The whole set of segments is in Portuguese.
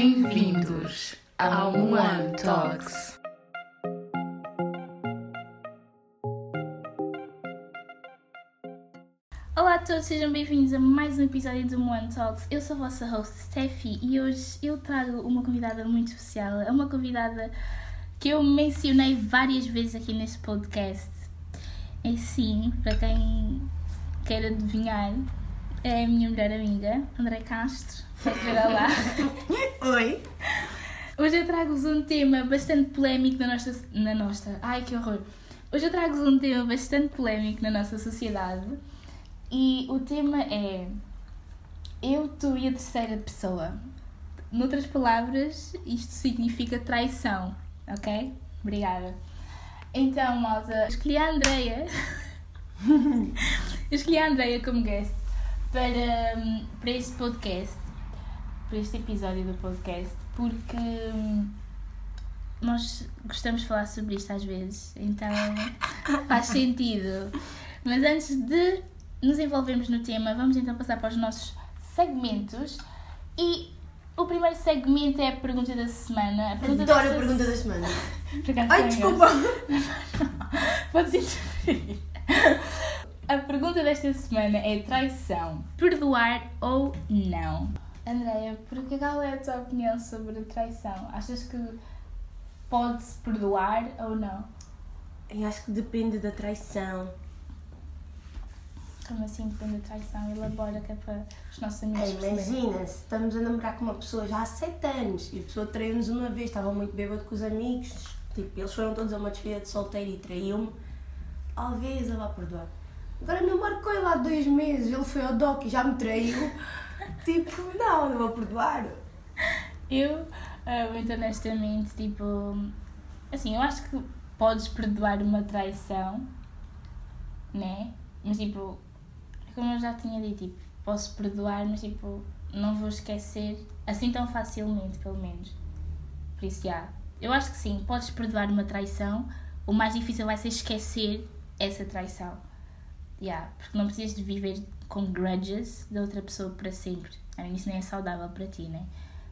Bem-vindos ao One Talks. Olá a todos, sejam bem-vindos a mais um episódio do One Talks. Eu sou a vossa host Steffi e hoje eu trago uma convidada muito especial. É uma convidada que eu mencionei várias vezes aqui neste podcast. É sim, para quem quer adivinhar, é a minha melhor amiga, André Castro. Pode lá. Oi. Hoje eu trago-vos um tema bastante polémico na nossa, na nossa. Ai que horror! Hoje eu trago-vos um tema bastante polémico na nossa sociedade e o tema é Eu, tu e a terceira pessoa. Noutras palavras, isto significa traição, ok? Obrigada. Então, malta, escolhi a Andreia. escolhi a Andreia como guest para, hum, para este podcast, para este episódio do podcast, porque hum, nós gostamos de falar sobre isto às vezes, então faz sentido. Mas antes de nos envolvermos no tema, vamos então passar para os nossos segmentos. E o primeiro segmento é a pergunta da semana. A pergunta Adoro a desta- pergunta da semana. Ai, desculpa. Podes interferir. A pergunta desta semana é traição. Perdoar ou não? Andreia, porque qual é a tua opinião sobre traição? Achas que pode-se perdoar ou não? Eu acho que depende da traição. Como assim depende da traição? Elabora que é para os nossos amigos imagina, se estamos a namorar com uma pessoa já há 7 anos e a pessoa traiu-nos uma vez, estava muito bêbado com os amigos, tipo, eles foram todos a uma despedida de solteiro e traiu-me, talvez ela vá perdoar. Agora com ele há dois meses, ele foi ao doc e já me traiu. tipo, não, não vou perdoar. Eu, ah, muito honestamente, tipo. Assim, eu acho que podes perdoar uma traição, né? Mas, tipo, como eu já tinha dito, tipo, posso perdoar, mas, tipo, não vou esquecer assim tão facilmente, pelo menos. Por isso, já. Eu acho que sim, podes perdoar uma traição, o mais difícil vai ser esquecer essa traição. Yeah, porque não precisas de viver com grudges da outra pessoa para sempre. Isso nem é saudável para ti, né?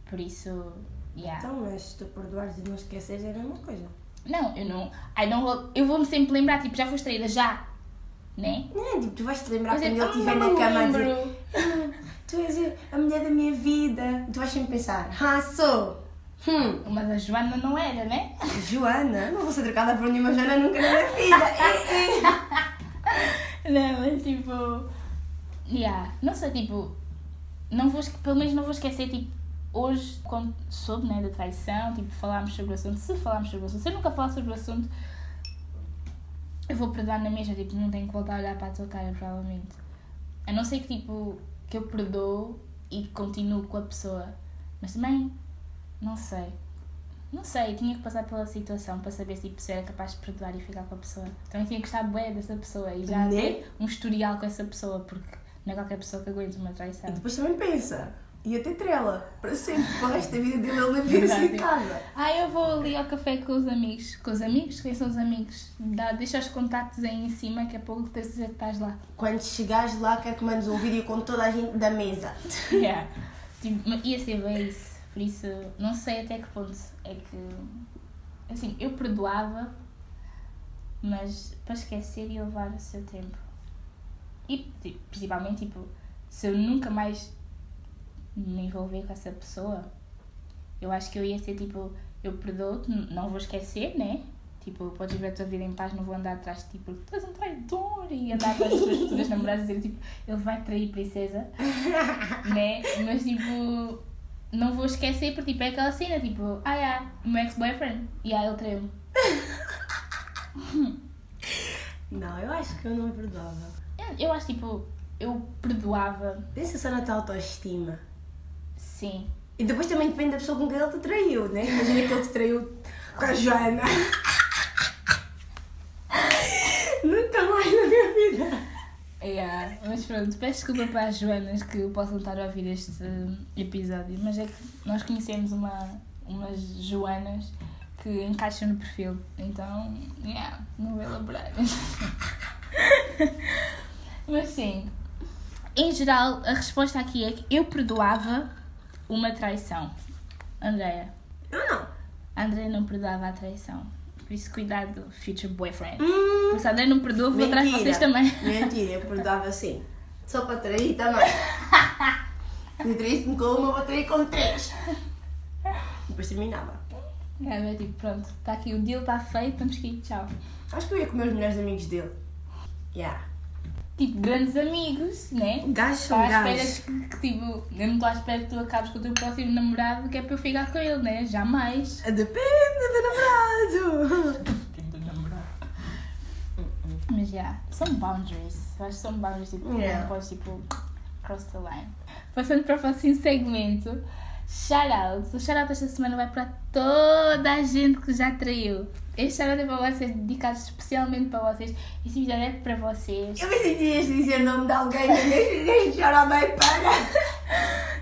Por isso, yeah. Então, mas se tu perdoares e não esqueceres é a mesma coisa. Não, eu não. I vou, eu vou-me sempre lembrar, tipo, já foste traída, já. Né? Não, tipo, tu vais te lembrar Mas quando eu- ele estiver na cama a dizer "Ah, Tu és a mulher da minha vida. Tu vais sempre pensar, ah, sou. Hum, Mas a Joana não era, né? Joana, não vou ser trocada por nenhuma Joana nunca na minha vida. Eh, eh. Não, mas tipo. Yeah. Não sei, tipo. Não vou, pelo menos não vou esquecer, tipo, hoje, quando soube, né, da traição, tipo, falámos sobre o assunto. Se falámos sobre o assunto, se eu nunca falar sobre o assunto, eu vou perdoar na mesma, tipo, não tenho que voltar a olhar para a tua cara, provavelmente. A não ser que, tipo, que eu perdoo e continuo com a pessoa. Mas também, não sei. Não sei, tinha que passar pela situação para saber tipo, se era capaz de perdoar e ficar com a pessoa. Também tinha que estar bué dessa pessoa e já Né? ter um historial com essa pessoa, porque não é qualquer pessoa que aguenta uma traição. E depois também pensa, ia ter trela, para sempre, para o resto da vida dele, ele vir assim em casa. Ah, eu vou ali ao café com os amigos. Com os amigos? Quem são os amigos? Dá, deixa os contactos aí em cima, que a pouco tens de dizer que estás lá. Quando chegares lá, quero que mandes um vídeo com toda a gente da mesa. Yeah. Tipo, ia ser bem isso. Por isso, não sei até que ponto é que. Assim, eu perdoava, mas para esquecer ia levar o seu tempo. E tipo, principalmente, tipo, se eu nunca mais me envolver com essa pessoa, eu acho que eu ia ser tipo, eu perdoo-te, não vou esquecer, né? Tipo, podes viver a tua vida em paz, não vou andar atrás de ti porque tu és um traidor e andar atrás das tuas futuras namoradas e dizer tipo, ele vai trair princesa, né? Mas tipo, não vou esquecer porque tipo, é aquela cena, tipo, ah, yeah, o meu ex-boyfriend, e aí ele traiu-me. Não, eu acho que eu não perdoava. Eu, eu acho tipo, eu perdoava, Pensa só na tua autoestima. sim. E depois também depende da pessoa com quem ele te traiu, né? Imagina que ele te traiu com a Joana. Nunca mais na minha vida. Yeah, mas pronto, peço desculpa para as Joanas que possam estar a ouvir este hum, episódio, mas é que nós conhecemos uma, umas Joanas que encaixam no perfil, então, yeah, não vou elaborar. mas sim, em geral, a resposta aqui é que eu perdoava uma traição. Andrea. Eu não. A Andrea não perdoava a traição. Por isso, cuidado, future boyfriend. Hum, Porque se a Andrea não perdoa, vou atrás de vocês também. Mentira, eu perdoava assim. Só para trair também. Se traísse-me com uma, vou trair com três. Depois terminava. É, mas tipo, pronto, está aqui, o deal está feito, que ir, tchau. Acho que eu ia comer os melhores amigos dele. Yeah. Tipo, grandes amigos, né? Gajos Estou são gajos. que, que, tipo, eu não estou à espera que tu acabes com o teu próximo namorado, que é para eu ficar com ele, né? Jamais. Depende do namorado. Do namorado. Mas já, são boundaries. Eu acho que são boundaries, tipo, Yeah. não podes, tipo, cross the line. Passando para o próximo segmento, shoutouts. O shoutout esta semana vai para toda a gente que já traiu. Este shoutout é para vocês, dedicado especialmente para vocês. Este vídeo é para vocês. Eu me sentias dizer o nome de alguém que nem chora bem para.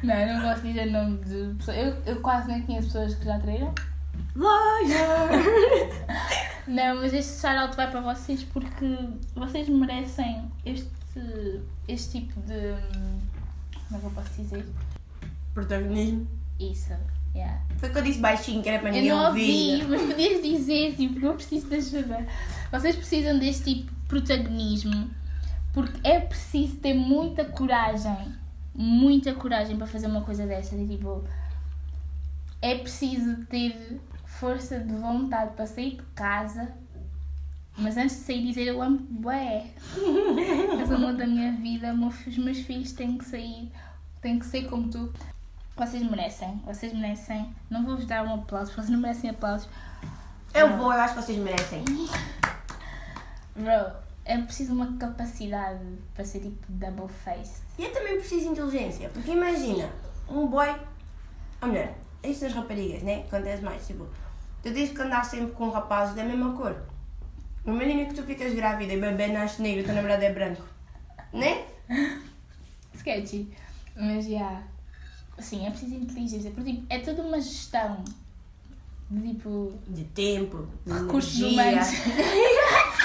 Não, eu não gosto de dizer nome de pessoas. Eu, eu quase nem conheço pessoas que já traíram. Lawyer. Não, mas este shoutout vai para vocês porque vocês merecem este, este tipo de. Como é que eu posso dizer? Protagonismo. Isso, yeah. Foi que eu disse baixinho, que era para Eu ninguém não ouvi, ouvir. mas podias dizer, tipo, não preciso de ajuda. Vocês precisam deste tipo de protagonismo porque é preciso ter muita coragem, muita coragem para fazer uma coisa dessas. E, tipo, é preciso ter força de vontade para sair de casa, mas antes de sair dizer eu amo bué. És o amor da minha vida, os meus filhos têm que sair, têm que ser como tu. Vocês merecem, vocês merecem. Não vou-vos dar um aplauso, vocês não merecem aplausos. Eu vou, eu acho que vocês merecem. Bro, é preciso uma capacidade para ser tipo double faced. E eu também preciso de inteligência, porque imagina, um boy, ou melhor, isto nas raparigas, né? Acontece mais, tipo, tu dizes que andas sempre com rapazes da mesma cor. Imagina que tu ficas grávida e o bebê nasce negro e o teu namorado é branco. Né? Sketchy. Mas já. Sim, é preciso inteligência. Porque tipo, é toda uma gestão. De tipo. De tempo, de Recursos energia. humanos.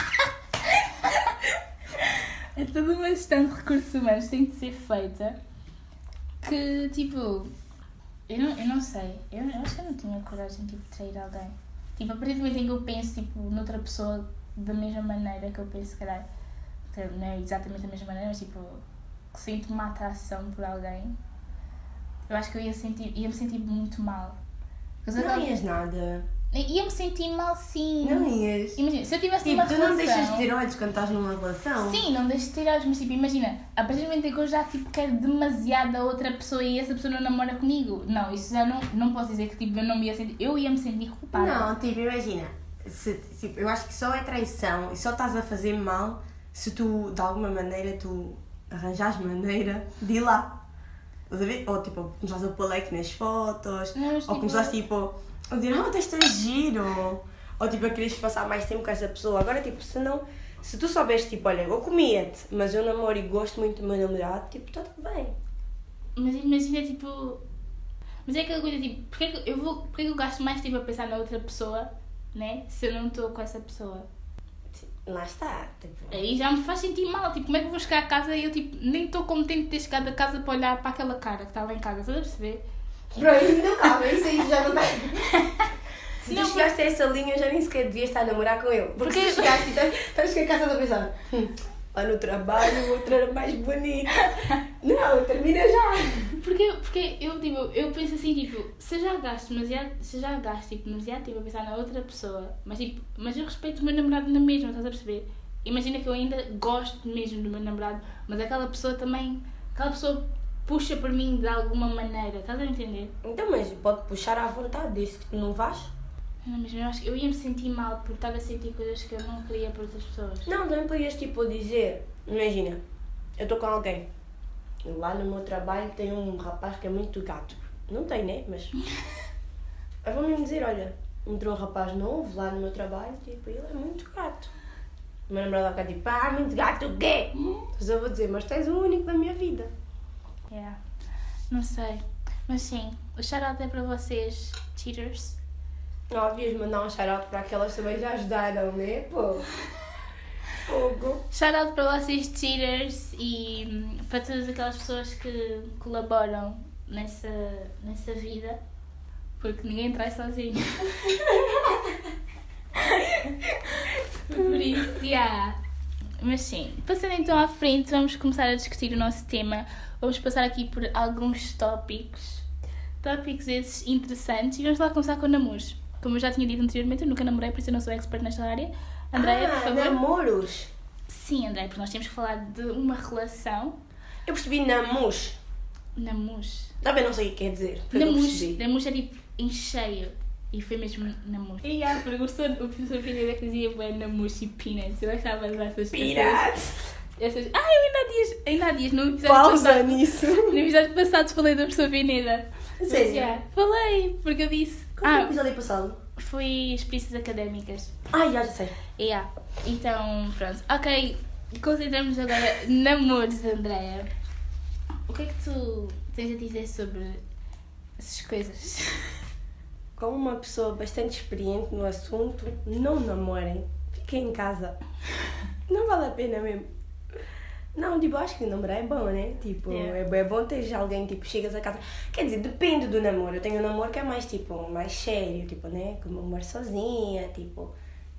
É toda uma gestão de recursos humanos que tem de ser feita. Que tipo. Eu não, eu não sei. Eu, eu acho que eu não tinha coragem tipo, de trair alguém. Tipo, a partir do momento em que eu penso tipo, noutra pessoa da mesma maneira que eu penso, se calhar. que Não é exatamente da mesma maneira, mas tipo. Que sinto uma atração por alguém. Eu acho que eu ia, sentir, ia me sentir muito mal. Não aquela- ias nada. Ia me sentir mal sim. Não ias. Imagina, se eu tivesse Tipo, uma tu não relação... deixas de ter olhos quando estás numa relação? Sim, não deixo de ter olhos, mas tipo, imagina, a partir do momento em que eu já tipo, quero demasiado a outra pessoa e essa pessoa não namora comigo, não, isso já não, não posso dizer que tipo, eu não me ia sentir, eu ia me sentir culpada. Não, tipo, imagina. Se, tipo, eu acho que só é traição e só estás a fazer mal se tu, de alguma maneira, tu arranjas maneira de ir lá. Estás a ver? Ou tipo, começaste a pôr like nas fotos, Não, ou tipo, começaste tipo a dizer, não, tens tão giro. Ou tipo, a quereres passar mais tempo com essa pessoa. Agora, tipo, se não. Se tu soubes, tipo, olha, eu comia-te, mas eu namoro e gosto muito do meu namorado, tipo, está tudo bem. Mas imagina, tipo. Mas é aquela coisa, tipo, porque é que eu, vou, porque é que eu gasto mais tempo a pensar na outra pessoa, né? Se eu não estou com essa pessoa? Lá está. Tipo, Aí já me faz sentir mal, tipo, como é que eu vou chegar a casa e eu, tipo, nem estou contente de ter chegado a casa para olhar para aquela cara que está lá em casa, estás a perceber? Isso não calma, isso aí já não está. Se Não, tu chegaste a essa linha, já nem sequer devias estar a namorar com ele. Porque Porque- se chegaste e estás- com a casa a pensar, hum, lá no trabalho o outro era mais bonito. Não, termina já. Porque, porque eu, tipo, eu penso assim, tipo, se já gasto demasiado, se já gasto, tipo, demasiado tempo a pensar na outra pessoa, mas, tipo, mas eu respeito o meu namorado na mesma, estás a perceber? Imagina que eu ainda gosto mesmo do meu namorado, mas aquela pessoa também, aquela pessoa puxa por mim de alguma maneira, estás a entender? Então, mas pode puxar à vontade, desde que tu não vás. Não, mas eu acho que eu ia me sentir mal por estar a sentir coisas que eu não queria para outras pessoas. Não, também podias tipo dizer, imagina, eu estou com alguém. Lá no meu trabalho tem um rapaz que é muito gato. Não tem, né? Mas. Eu vou mesmo dizer, olha, entrou um rapaz novo lá no meu trabalho, tipo, ele é muito gato. O meu namorado vai ficar tipo, ah, muito gato o quê? Mas eu vou dizer, mas tens o único da minha vida. Yeah. Não sei. Mas sim, o shout-out é para vocês, cheaters. Havias mandar um shout para aquelas que também já ajudaram, né? Pô. Fogo. Shout-out para vocês, cheaters, e hum, para todas aquelas pessoas que colaboram nessa, nessa vida. Porque ninguém trai sozinho. Por isso, yeah. Mas sim, passando então à frente, vamos começar a discutir o nosso tema. Vamos passar aqui por alguns tópicos. Tópicos esses interessantes. E vamos lá começar com namoros. Como eu já tinha dito anteriormente, eu nunca namorei, por isso eu não sou expert nesta área. Andréia, ah, por favor. namoros. Sim, Andréia, porque nós temos que falar de uma relação. Eu percebi namus. Namus. Também não sei o que quer dizer. Namus, namus é tipo em cheio. E foi mesmo namus. E ah, porque o professor, o professor Pineda que dizia bem namus e peanuts. Eu achava essas Piratas. Essas... Ah, eu ainda há dias, ainda há dias no episódio Pausa passado. nisso. No episódio passado falei do professor Pineda. Sério? falei, porque eu disse. Qual foi o Ah, episódio passado? Foi experiências académicas. Ai, já, já sei. Yeah. Então, pronto. Ok, concentramos agora namoros, Andréia. O que é que tu tens a dizer sobre essas coisas? Como uma pessoa bastante experiente no assunto, não namorem. Fiquem em casa. Não vale a pena mesmo. Não, tipo, acho que namorar é bom, né? Tipo, Yeah. é, é bom ter alguém, tipo, chegas a casa. Quer dizer, depende do namoro. Eu tenho um namoro que é mais, tipo, mais sério, tipo, né? Como eu moro sozinha, tipo.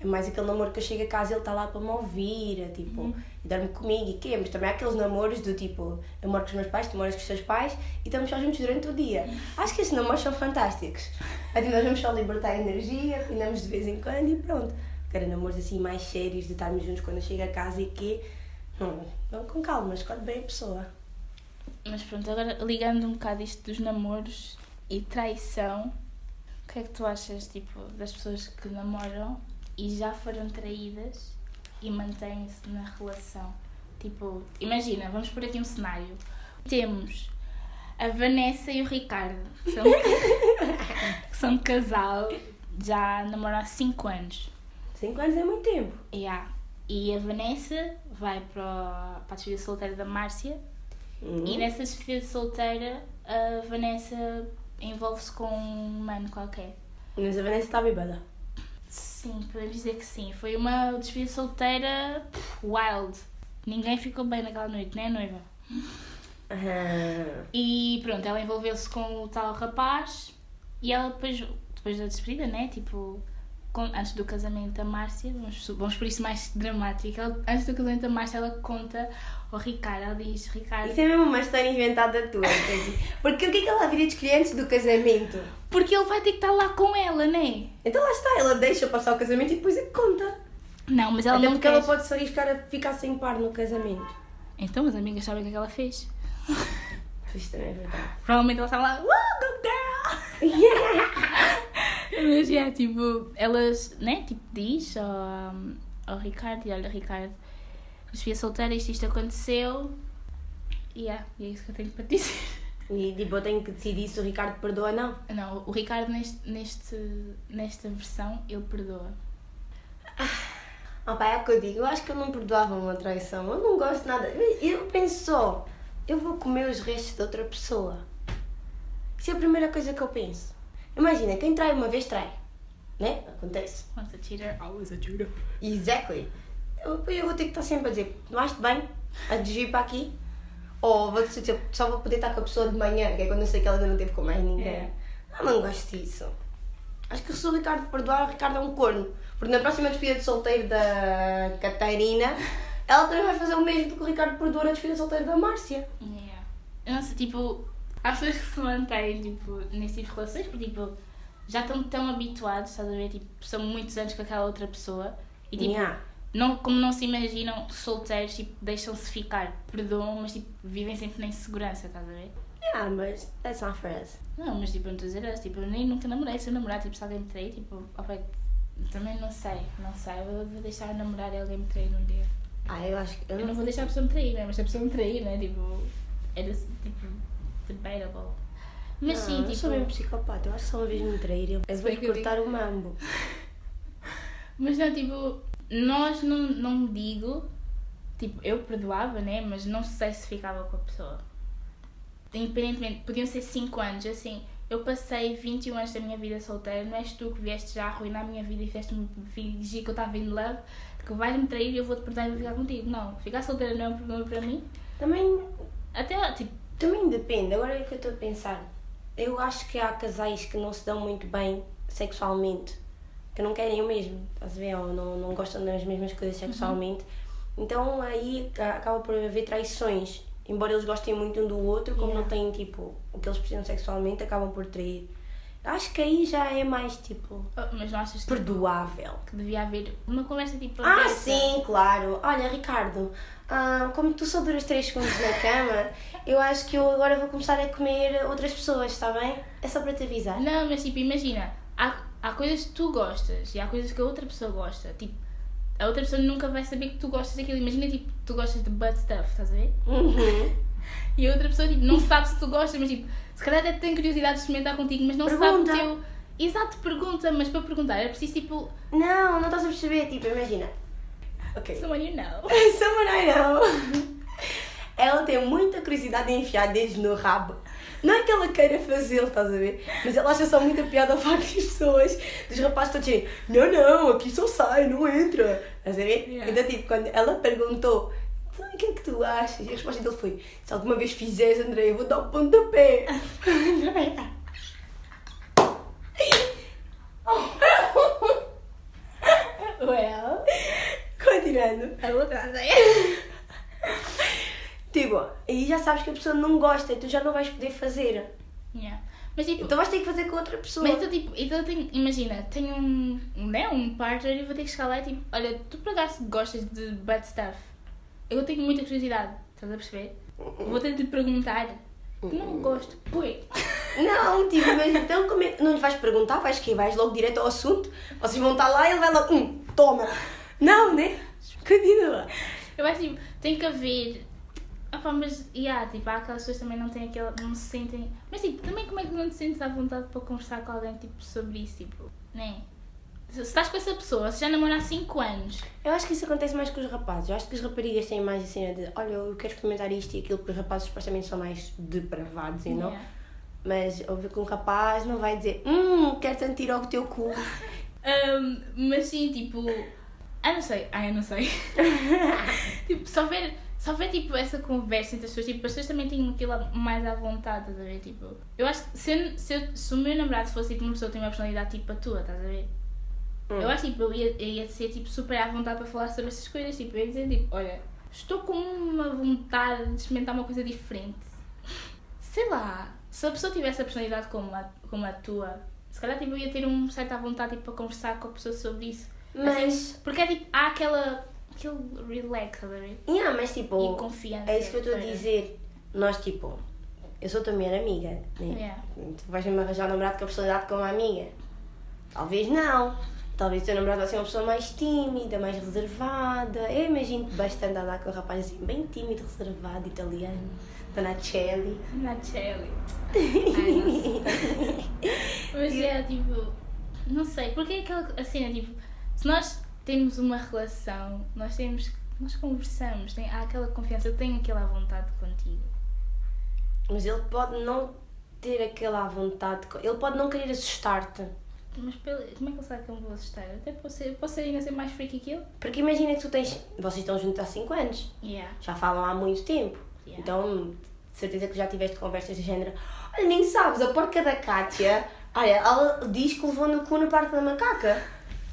É mais aquele namoro que eu chego a casa e ele está lá para me ouvir, é, tipo, e dorme comigo e quê? Mas também há aqueles namoros do tipo, eu moro com os meus pais, tu moras com os teus pais e estamos só juntos durante o dia. Acho que esses namoros são fantásticos. Assim, nós vamos só libertar energia, combinamos de vez em quando e pronto. Quero namoros assim mais sérios, de estarmos juntos quando eu chego a casa e quê? Hum, vão com calma, escolhe bem a pessoa. Mas pronto, agora ligando um bocado isto dos namoros e traição, o que é que tu achas, tipo, das pessoas que namoram e já foram traídas e mantêm-se na relação? Tipo, imagina, vamos por aqui um cenário. Temos a Vanessa e o Ricardo, que são, que são casal, já namoram há 5 anos. Cinco anos é muito tempo. Yeah. E a Vanessa vai para, a despedida solteira da Márcia Uhum. e nessa despedida solteira a Vanessa envolve-se com um mano qualquer. Mas a Vanessa está bêbada. Sim, podemos dizer que sim. Foi uma despedida solteira wild. Ninguém ficou bem naquela noite, né, noiva? Ah, E pronto, ela envolveu-se com o tal rapaz e ela depois, depois da despedida, né? Tipo, antes do casamento da Márcia, vamos, vamos por isso mais dramático. Ela, antes do casamento da Márcia, ela conta ao Ricardo, ela diz: Ricardo, Isso é mesmo uma história inventada tua. Porque o que é que ela viria de escolher antes do casamento? porque ele vai ter que estar lá com ela, né? Então lá está, ela deixa passar o casamento e depois é que conta. Não, mas ela Até não porque quer. ela pode se arriscar a ficar sem par no casamento. Então, as amigas sabem o que é que ela fez. Isto também é verdade. Provavelmente ela estava lá, uh, good girl! Mas, yeah, tipo, elas, né, tipo, diz ao, ao Ricardo, e olha, Ricardo, fui solteira, isto, isto aconteceu, e yeah, é isso que eu tenho para te dizer. E tipo, eu tenho que decidir se o Ricardo perdoa ou não. Não, o Ricardo, neste, neste, nesta versão, ele perdoa. Ah pá, é o que eu digo, eu acho que eu não perdoava uma traição. Eu não gosto nada. Eu penso só, eu vou comer os restos de outra pessoa. Isso é a primeira coisa que eu penso. Imagina, quem trai uma vez trai. Né? Acontece. Once a cheater, always a cheater. Exactly. Eu, eu vou ter que estar sempre a dizer, tomaste bem? A desvio para aqui? Ou vou dizer, só vou poder estar com a pessoa de manhã, que é quando eu sei que ela ainda não teve com mais ninguém. É. Eu não gosto disso. Acho que se o Ricardo perdoar, o Ricardo é um corno. Porque na próxima despedida de solteiro da Catarina, ela também vai fazer o mesmo porque o Ricardo perdoou na despedida de solteiro da Márcia. Yeah. Não sei, tipo, há pessoas que se mantêm, tipo, nesse tipo de relações, porque, tipo, já estão tão habituados, estás a ver? Tipo, são muitos anos com aquela outra pessoa e, tipo, Yeah. não, como não se imaginam solteiros, tipo, deixam-se ficar, perdoam, mas, tipo, vivem sempre na insegurança, estás a ver? Yeah, mas that's not for us. Não, mas, tipo, eu não estou a dizer tipo, eu nem nunca namorei, se eu namorar, tipo, se alguém me trair, tipo, opa, também não sei, não sei, eu vou deixar namorar e alguém me trair num dia. Ah, eu acho que. Eu Eu não não vou deixar a pessoa me trair, né? Mas se a pessoa me trair, né? Tipo, era tipo, debatable. Mas não, sim, eu tipo. sou mesmo psicopata. Eu acho que só uma vez me trair, eu, eu vou eu cortar o mambo. Mas não, tipo, nós não, não digo, tipo, eu perdoava, né? Mas não sei se ficava com a pessoa. Independentemente, podiam ser 5 anos, assim. Eu passei 21 anos da minha vida solteira, não és tu que vieste já arruinar a minha vida e fizeste-me fingir que eu estava in love, que vais-me trair e eu vou-te perdoar e vou ficar contigo. Não, ficar solteira não é um problema para mim. Também Até, tipo, Também depende, agora é que eu estou a pensar. eu acho que há casais que não se dão muito bem sexualmente, que não querem o mesmo, estás a ver? Ou não, não gostam das mesmas coisas sexualmente. Então aí acaba por haver traições. Embora eles gostem muito um do outro, como Yeah. não têm tipo o que eles precisam sexualmente, acabam por trair. Acho que aí já é mais tipo Oh, Mas não achas perdoável. que devia haver uma conversa tipo Ah, sim, claro. Olha, Ricardo, ah, como tu só duras 3 segundos na cama, eu acho que eu agora vou começar a comer outras pessoas, está bem? É só para te avisar. Não, mas tipo, imagina, há, há coisas que tu gostas e há coisas que a outra pessoa gosta. Tipo, a outra pessoa nunca vai saber que tu gostas daquilo. Imagina, tipo, tu gostas de butt stuff, estás a ver? Uhum. E a outra pessoa, tipo, não sabe se tu gostas, mas tipo, se calhar até tem curiosidade de experimentar contigo, mas não Pergunta. sabe o teu. Exato, pergunta, mas para perguntar é preciso tipo, Não, não estás a perceber, tipo, imagina. Ok. someone you know. Someone I know. Ela tem muita curiosidade em enfiar dedos no rabo. Não é que ela queira fazê-lo, estás a ver? Mas ela acha só muita piada ao facto das pessoas, dos rapazes todos dizerem Não, não, aqui só sai, não entra. Estás a ver? Yeah. Então, tipo, quando ela perguntou então, o que é que tu achas? E a resposta dele foi Se alguma vez fizeres, André, eu vou dar um pontapé. Continuando. a outra Tipo, aí já sabes que a pessoa não gosta e tu já não vais poder fazer. yeah. Mas tipo, Então vais ter que fazer com outra pessoa. Mas então, tipo, então tenho, imagina, tenho um, né, um partner e vou ter que chegar lá e tipo, olha, tu por acaso gostas de bad stuff? Eu tenho muita curiosidade, estás a perceber? Vou ter de perguntar. Não gosto, põe. Não, tipo, mas então como é- não lhe vais perguntar, vais que vais logo direto ao assunto, vocês vão estar lá e ele vai logo, hum, toma. Não, né? Continua. Eu acho tipo, tem que haver. Opa, mas, yeah, tipo, há aquelas pessoas que também não têm aquela. não se sentem. Mas tipo, também como é que não te sentes à vontade para conversar com alguém tipo, sobre isso, tipo, né? Se estás com essa pessoa, se já namora há 5 anos, Eu acho que isso acontece mais com os rapazes. Eu acho que as raparigas têm mais a cena de, olha, eu quero experimentar isto e aquilo, porque os rapazes supostamente são mais depravados e não. Mas ouve que um rapaz não vai dizer, hum, quero tanto tirar o teu cu. Um, mas sim, tipo. Ah, não sei. Ah, eu não sei. tipo, se houver, se houver tipo, essa conversa entre as pessoas, tipo, as pessoas também têm aquilo mais à vontade, estás a ver? Tipo, eu acho que se, eu- se, eu- se o meu namorado fosse tipo, uma pessoa que tem uma personalidade tipo a tua, estás a ver? Hum. Eu acho tipo, eu ia, eu ia ser tipo, super à vontade para falar sobre essas coisas. Tipo, eu ia dizer, tipo, olha, estou com uma vontade de experimentar uma coisa diferente. Sei lá, se a pessoa tivesse a personalidade como a, como a tua, se calhar tipo, eu ia ter um certa vontade tipo, para conversar com a pessoa sobre isso. Mas, Assim, porque é tipo, há aquela. aquele relax, ver? yeah, mas tipo, E confiança. é isso que eu estou a para- dizer. Nós, tipo, eu sou tua melhor amiga, né? Yeah. Tu vais-me arranjar um namorado com a personalidade como amiga? Talvez não. Talvez o teu namorado vai ser uma pessoa mais tímida, mais reservada. Eu imagino bastante andar com um rapaz assim, bem tímido, reservado, italiano. Donacelli. Na Shelly. Ai, não sei. Mas é tipo. Não sei, porque é aquela cena, tipo, se nós temos uma relação, nós temos. Nós conversamos, tem, há aquela confiança, eu tenho aquela vontade contigo. Mas ele pode não ter aquela vontade. Ele pode não querer assustar-te. Mas pelo- como é que ele sabe que eu me vou assustar? Eu Até posso posso ainda ser mais freaky que ele? Porque imagina que tu tens. Vocês estão juntos há 5 anos. Yeah. Já falam há muito tempo. Yeah. Então, de certeza que já tiveste conversas do género. Olha, nem sabes, a porca da Kátia. Olha, ela diz que levou no cu no parque da macaca.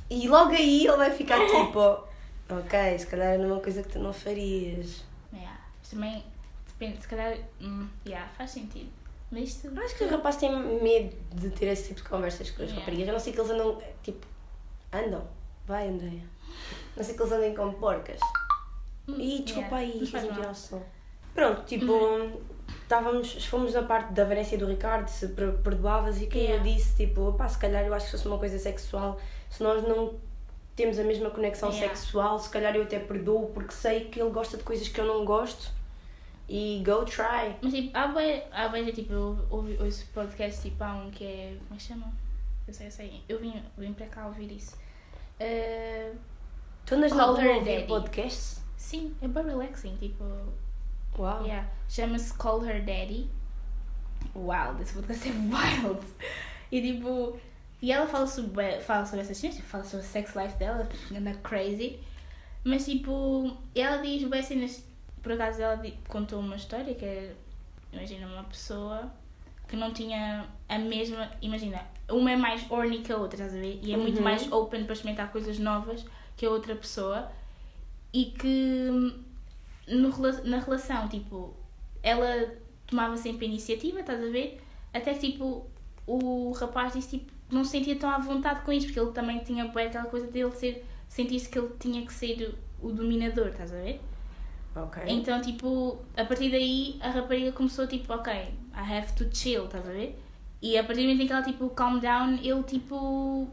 E logo aí ele vai ficar tipo. Ok, se calhar era uma coisa que tu não farias. Yeah. Mas também depende, se calhar. Hum, yeah, faz sentido. Mas. Eu acho que os rapazes têm medo de ter esse tipo de conversas com as Yeah. raparigas. Eu não sei que eles andam. Tipo. Andam. Vai, Andréia. Não sei que eles andem como porcas. Ih, desculpa Hum, Yeah, aí, não faz fiz mal. o som. Pronto, tipo, estávamos, fomos na parte da valência do Ricardo, se per- perdoavas e que Yeah. eu disse, tipo, pá, se calhar eu acho que se fosse uma coisa sexual, se nós não temos a mesma conexão Yeah. sexual, se calhar eu até perdoo porque sei que ele gosta de coisas que eu não gosto e go try. Mas tipo, há bem tipo, eu ouvi ouço podcast, tipo, há um que é. Como é que chama? Eu sei, eu sei. Eu vim, vim para cá ouvir isso. Eh, Tu andas her a ouvir podcasts? sim, é bem relaxing, tipo. Uau. Yeah. Chama-se Call Her Daddy. Wild, esse podcast é wild. E tipo. E ela fala sobre, fala sobre essas coisas, tipo, fala sobre o sex life dela, anda crazy. Mas tipo, ela diz bem cenas. Por acaso ela contou uma história que é. Imagina uma pessoa. que não tinha a mesma. Imagina, uma é mais horny que a outra, estás a ver? E é muito Uhum. mais open para experimentar coisas novas que a outra pessoa. E que hum, no, na relação, tipo, ela tomava sempre a iniciativa, estás a ver? Até que, tipo, o rapaz disse, tipo, não se sentia tão à vontade com isto, porque ele também tinha aquela coisa dele ser, sentir-se que ele tinha que ser o dominador, estás a ver? Ok. Então, tipo, a partir daí a rapariga começou, tipo, ok, I have to chill, estás a ver? E a partir do momento em que ela, tipo, calm down, ele, tipo,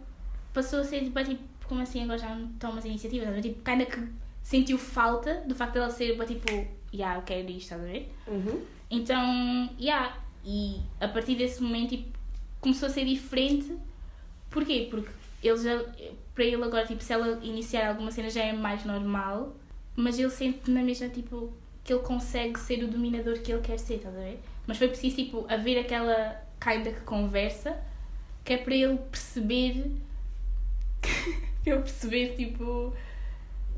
passou a ser, tipo, tipo como assim agora já não tomas iniciativa, estás a ver? Tipo, kinda que sentiu falta do facto dela ser, tipo, yeah, eu quero isto, estás a ver? Uhum. Então, yeah, e a partir desse momento, tipo, começou a ser diferente. Porquê? Porque ele já, para ele agora, tipo, se ela iniciar alguma cena já é mais normal, mas ele sente na mesma, tipo, que ele consegue ser o dominador que ele quer ser, estás a ver? Mas foi preciso, tipo, haver aquela kinda que conversa, que é para ele perceber, para ele perceber, tipo,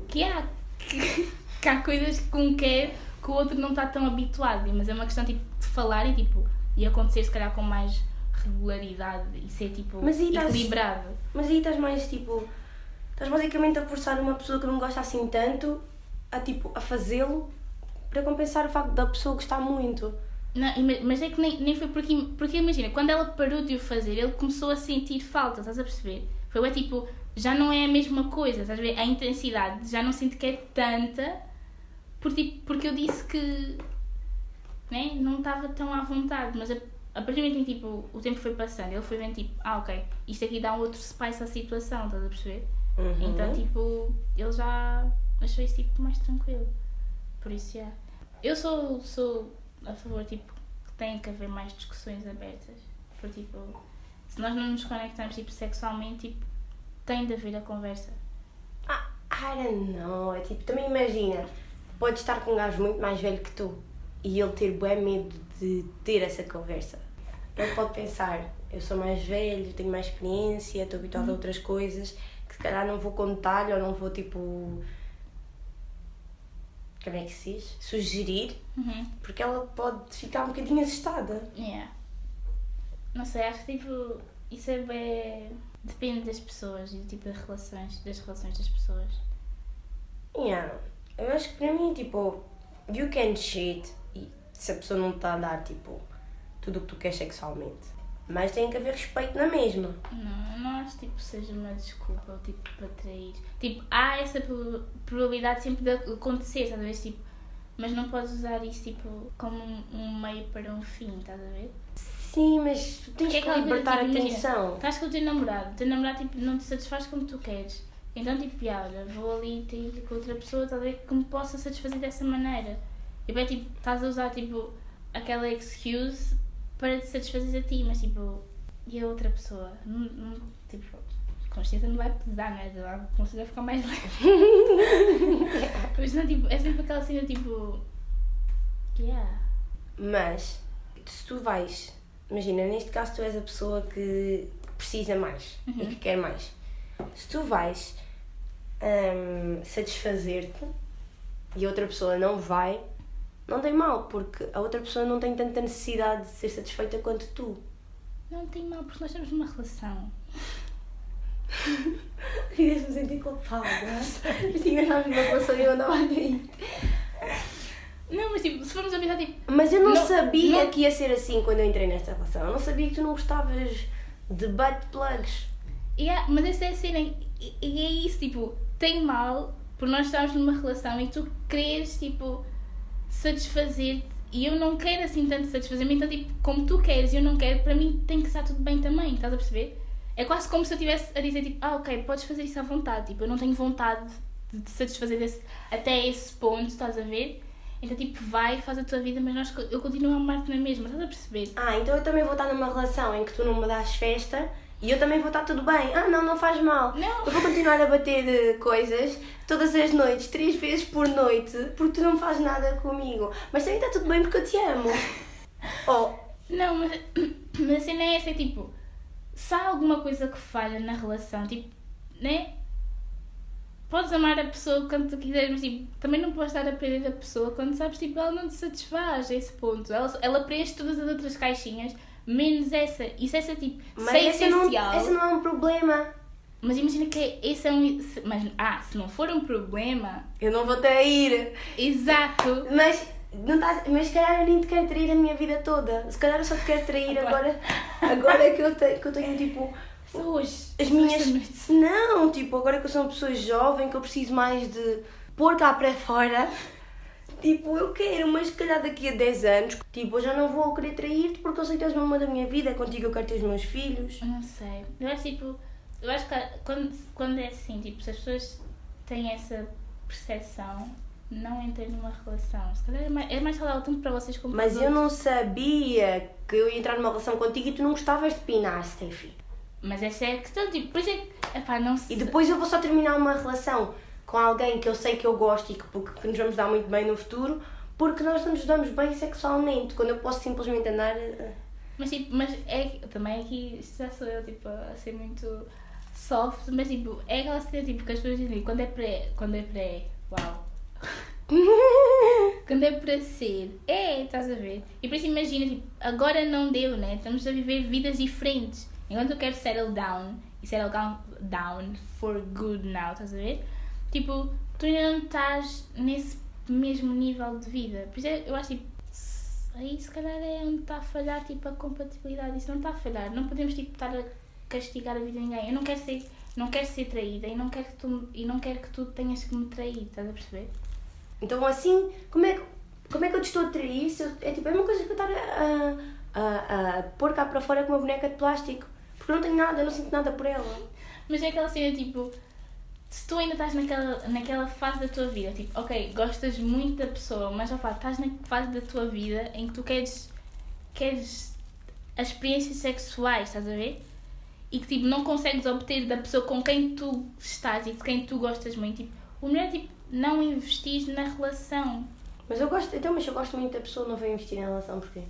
que há, que, que há coisas que um quer que o outro não está tão habituado, mas é uma questão, tipo, de falar e, tipo, e acontecer, se calhar, com mais regularidade e ser, tipo, Mas estás- equilibrado. Mas aí estás mais tipo. Estás basicamente a forçar uma pessoa que não gosta assim tanto a tipo a fazê-lo para compensar o facto da pessoa gostar muito. Não, mas é que nem, nem foi porque, porque imagina, quando ela parou de o fazer, ele começou a sentir falta, estás a perceber? Foi é tipo, já não é a mesma coisa, estás a ver? A intensidade já não sinto que é tanta, por, tipo, porque eu disse que né, não estava tão à vontade, mas a, a partir do momento em que tipo, o tempo foi passando, ele foi vendo tipo, ah ok, isto aqui dá um outro spice à situação, estás a perceber? Uhum. Então, tipo, ele já achou isso tipo mais tranquilo. Por isso, yeah. Eu sou, sou a favor, tipo, que tem que haver mais discussões abertas. Por tipo, se nós não nos conectamos tipo, sexualmente, tipo, tem de haver a conversa. Ah, I don't know. É tipo, também imagina, podes estar com um gajo muito mais velho que tu e ele ter bem medo de ter essa conversa. Ele pode pensar, eu sou mais velho, tenho mais experiência, estou habituado a outras coisas, que se calhar não vou contar-lhe ou não vou tipo. Como é que se diz? Sugerir, Uhum. porque ela pode ficar um bocadinho assustada. Yeah. Não sei, acho que tipo, isso é bem... Depende das pessoas e tipo das relações, das relações das pessoas. Yeah. Eu acho que para mim, tipo, you can cheat e se a pessoa não está a dar, tipo, tudo o que tu queres sexualmente. Mas tem que haver respeito na mesma. Não, não acho tipo seja uma desculpa tipo para trair. Tipo, há essa proba- probabilidade sempre de acontecer, estás a ver? Tipo, mas não podes usar isso tipo como um, meio para um fim, estás a ver? Sim, mas tu tens Que é que, coisa, libertar tipo, a tensão. Estás com o teu namorado, o teu namorado tipo, não te satisfaz como tu queres. Então, tipo, "Ya, olha, vou ali ter com outra pessoa, estás a ver, que me possa satisfazer dessa maneira. E bem, tipo, estás a usar tipo aquela excuse para te satisfazer a ti, mas tipo, e a outra pessoa? Não, não, tipo, consciência não vai pesar, né? A consciência vai ficar mais leve. mas não, tipo, é sempre aquela cena tipo. Yeah. Mas, se tu vais, imagina, neste caso tu és a pessoa que precisa mais e que quer mais. Se tu vais hum, satisfazer-te e a outra pessoa não vai, não tem mal, porque a outra pessoa não tem tanta necessidade de ser satisfeita quanto tu. Não tem mal, porque nós estamos numa relação. Querias-me sentir culpada. Mas tinha já uma relação e eu andava a. Não, mas tipo, se formos a pensar, tipo, Mas eu não, Não, sabia não- que ia ser assim quando eu entrei nesta relação. Eu não sabia que tu não gostavas de butt plugs. Yeah, mas essa é a cena. E, e é isso, tipo, tem mal por nós estarmos numa relação e tu queres, tipo, satisfazer e eu não quero assim tanto satisfazer-me, então, tipo, como tu queres e eu não quero, para mim tem que estar tudo bem também, estás a perceber? É quase como se eu estivesse a dizer, tipo, ah, ok, podes fazer isso à vontade, tipo, eu não tenho vontade de te satisfazer desse, até esse ponto, estás a ver? Então, tipo, vai, faz a tua vida, mas nós, eu continuo a amar-te na mesma, estás a perceber? Ah, então eu também vou estar numa relação em que tu não me dás festa e eu também vou estar tudo bem. Ah, não, não faz mal. Não. Eu vou continuar a bater coisas todas as noites, três vezes por noite, porque tu não fazes nada comigo. Mas também está tudo bem porque eu te amo. Oh, Não, mas, mas a cena é essa, é tipo, se há alguma coisa que falha na relação, tipo, né? Podes amar a pessoa quando tu quiseres, mas tipo, também não podes estar a perder a pessoa quando sabes, tipo, ela não te satisfaz a esse ponto. Ela, ela preenche todas as outras caixinhas, menos essa. Isso essa tipo, Mas ser esse não, essencial. esse não é um problema. Mas imagina que esse é um. se- Mas, ah, se não for um problema. Eu não vou trair. Exato. Mas, não tá, mas se calhar eu nem te quero trair a minha vida toda. Se calhar eu só te quero trair agora. Agora é que eu tenho, que eu tenho tipo. Só hoje. As minhas. Não, tipo, agora que eu sou uma pessoa jovem, que eu preciso mais de pôr cá para fora. Tipo, eu quero, mas se calhar daqui a 10 anos, tipo, eu já não vou querer trair-te porque eu sei que és uma da minha vida, é contigo que eu quero ter os meus filhos. Eu Não sei. Eu acho tipo. Eu acho que quando, quando é assim, tipo, se as pessoas têm essa percepção, não entrem numa relação. Se calhar é mais, é mais saudável tanto para vocês como Mas eu outros. não sabia que eu ia entrar numa relação contigo e tu não gostavas de pinar, Steffi. Mas essa é a questão, tipo, por isso é que. Epá, não E sei. depois eu vou só terminar uma relação com alguém que eu sei que eu gosto e que, porque, que nos vamos dar muito bem no futuro, porque nós não nos damos bem sexualmente. Quando eu posso simplesmente andar. eh, Mas tipo, mas é também aqui, isto já sou eu, tipo, a ser muito soft, mas tipo, é aquela cena tipo que as pessoas dizem quando é pré, quando é pré, uau. quando é para ser, é, estás a ver? E por isso imagina, tipo, agora não deu, né? Estamos a viver vidas diferentes. Enquanto eu quero settle down e settle down for good now, estás a ver? Tipo, tu ainda não estás nesse mesmo nível de vida. Por isso é- eu acho tipo, aí se calhar é onde está a falhar tipo, a compatibilidade. Isso não está a falhar. Não podemos tipo, estar a castigar a vida de ninguém. Eu não quero ser, não quero ser traída e não quero que tu, e não quero que tu tenhas que me trair, estás a perceber? Então assim, como é que, como é que eu te estou a trair? Se eu- é tipo, é uma coisa que eu estar a, a, a pôr cá para fora com uma boneca de plástico. Porque eu não tenho nada, eu não sinto nada por ela. Mas é aquela cena tipo. Se tu ainda estás naquela, naquela fase da tua vida, tipo, ok, gostas muito da pessoa, mas opá, estás na fase da tua vida em que tu queres, queres as experiências sexuais, estás a ver? E que tipo, não consegues obter da pessoa com quem tu estás e de quem tu gostas muito. Tipo, o melhor é tipo, não investir na relação. Mas eu gosto, então, mas eu gosto muito da pessoa, não vou investir na relação, porquê?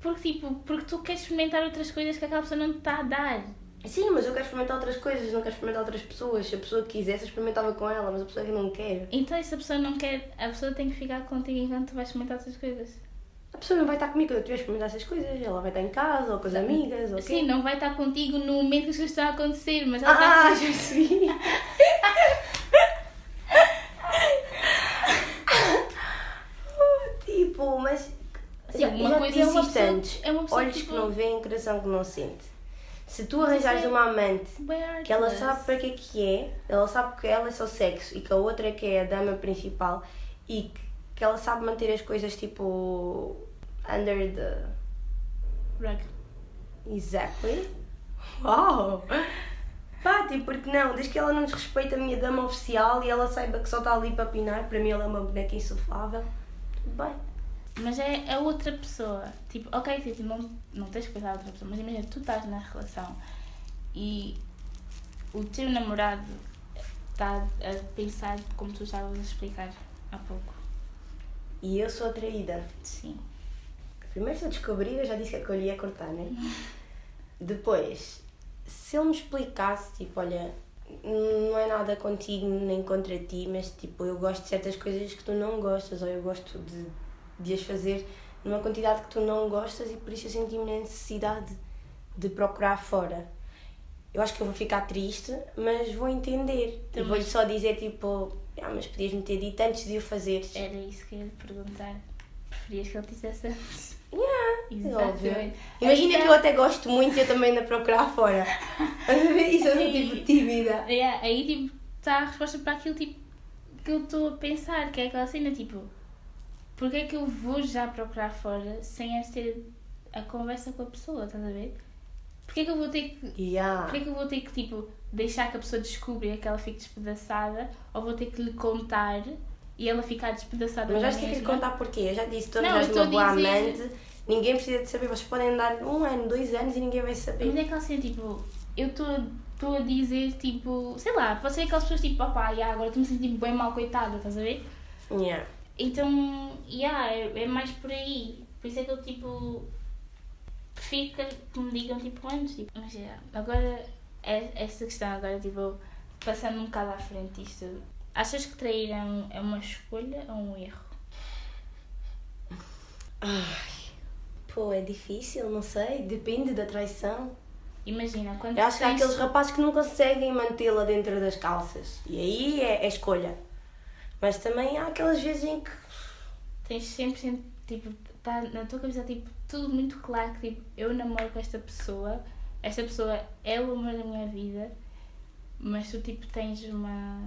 Porque tipo, porque tu queres experimentar outras coisas que aquela pessoa não te está a dar. Sim, mas eu quero experimentar outras coisas, não quero experimentar outras pessoas. Se a pessoa quisesse, eu experimentava com ela, mas a pessoa que não quer. Então essa pessoa não quer, a pessoa tem que ficar contigo enquanto tu vais experimentar outras coisas. A pessoa não vai estar comigo quando eu estiver a experimentar essas coisas. Ela vai estar em casa, ou com as amigas, ou o quê. Sim, não vai estar contigo no momento que as coisas estão a acontecer, mas ela Ah, está já percebi. tipo, mas. Sim, uma já coisa é uma pessoa- é uma pessoa olhos tipo- que não veem, coração que não sente. Se tu arranjares é- uma amante que ela sabe para que é que é, ela sabe que ela é só sexo e que a outra é que é a dama principal e que, que ela sabe manter as coisas tipo under the Rug. Exactly. Uau! Pá, tipo, porque não? Desde que ela não desrespeita a minha dama oficial e ela saiba que só está ali para pinar, para mim ela é uma boneca insuflável, tudo bem. Mas é a outra pessoa. Tipo, ok, tipo, não, não tens que pensar a outra pessoa, mas imagina, tu estás na relação e o teu namorado está a pensar como tu estavas a explicar há pouco. E eu sou atraída. Sim. Primeiro, se eu descobrir, eu já disse que a colhi ia cortar, né? Depois, se ele me explicasse, tipo, olha, não é nada contigo nem contra ti, mas tipo, eu gosto de certas coisas que tu não gostas, ou eu gosto de, de as fazer numa quantidade que tu não gostas e por isso eu senti-me na necessidade de procurar fora. Eu acho que eu vou ficar triste, mas vou entender. Também. vou-lhe só dizer, tipo, ah, mas podias-me ter dito antes de o fazeres. Era isso que eu ia te perguntar. Preferias que ele dissesse antes? Yeah, é óbvio. Exatamente. Imagina Então- que eu até gosto muito e eu também ainda procurar fora. Isso eu sou tipo tímida. Yeah, aí tipo está a resposta para aquilo tipo, que eu estou a pensar, que é aquela cena tipo, porque é que eu vou já procurar fora sem antes ter a conversa com a pessoa, estás a ver? Porque é que eu vou ter que. Yeah. Porque é que eu vou ter que tipo deixar que a pessoa descubra que ela fique despedaçada ou vou ter que lhe contar e ela ficar despedaçada Mas vais ter que lhe contar porquê. Eu já disse, arranjas eu uma boa dizer- ninguém precisa de saber. Vocês podem andar um ano, dois anos e ninguém vai saber. Mas é aquela cena, tipo, eu estou a dizer, tipo, sei lá, pode ser aquelas pessoas tipo, yeah, agora estou-me sentindo bem mal, coitada, estás a ver? Yeah. Então, yeah, é, é mais por aí. Por isso é que eu, tipo, prefiro que, me digam, tipo, antes. Tipo, mas, yeah, agora, é, essa questão, agora, tipo, passando um bocado à frente disto, achas que trair é, um- é uma escolha ou um erro? Pô, é difícil, não sei, depende da traição. Imagina, quando Eu acho que há tens- aqueles rapazes que não conseguem mantê-la dentro das calças. E aí é, é escolha. Mas também há aquelas vezes em que. tens sempre, tipo, tá na tua cabeça, tipo, tudo muito claro que, tipo, eu namoro com esta pessoa, esta pessoa é o amor da minha vida, mas tu, tipo, tens uma...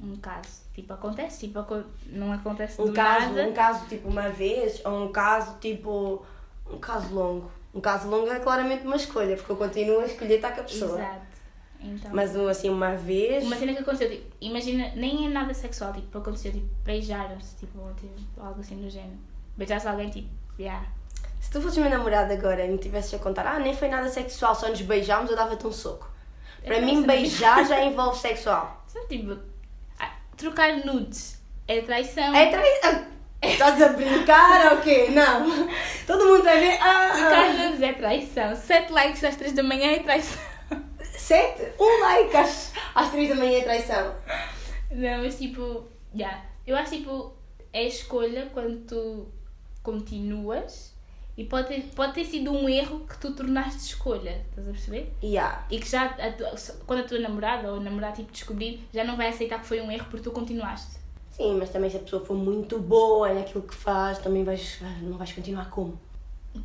um caso. Tipo, acontece, tipo, não acontece Um caso, nada. um caso tipo uma vez, ou um caso tipo. um caso longo. Um caso longo é claramente uma escolha, porque eu continuo a escolher estar com a pessoa. Exato. Então, Mas assim, uma vez. uma cena que aconteceu, tipo, imagina, nem é nada sexual, tipo, aconteceu, tipo, beijaram-se, tipo, tipo, algo assim do género. Beijasse alguém, tipo, yeah. Se tu fosses meu namorado agora e me tivesses a contar, ah, nem foi nada sexual, só nos beijámos, eu dava-te um soco. Para Eu mim, beijar já envolve sexual. Só, tipo, ah, trocar nudes é traição. É traição. Estás a brincar ou quê? Não. Todo mundo vai ver. Ah, Trocar ah. nudes é traição. Sete likes às três da manhã é traição. Sete? Um like às, às três da manhã é traição. Não, mas tipo, yeah. eu acho tipo, é escolha quando tu continuas e pode ter, pode ter sido um erro que tu tornaste escolha, estás a perceber? Yeah. E que já, a quando a tua namorada ou namorado tipo, descobrir, já não vai aceitar que foi um erro porque tu continuaste. Sim, mas também se a pessoa for muito boa naquilo que faz, também vais, não vais continuar como?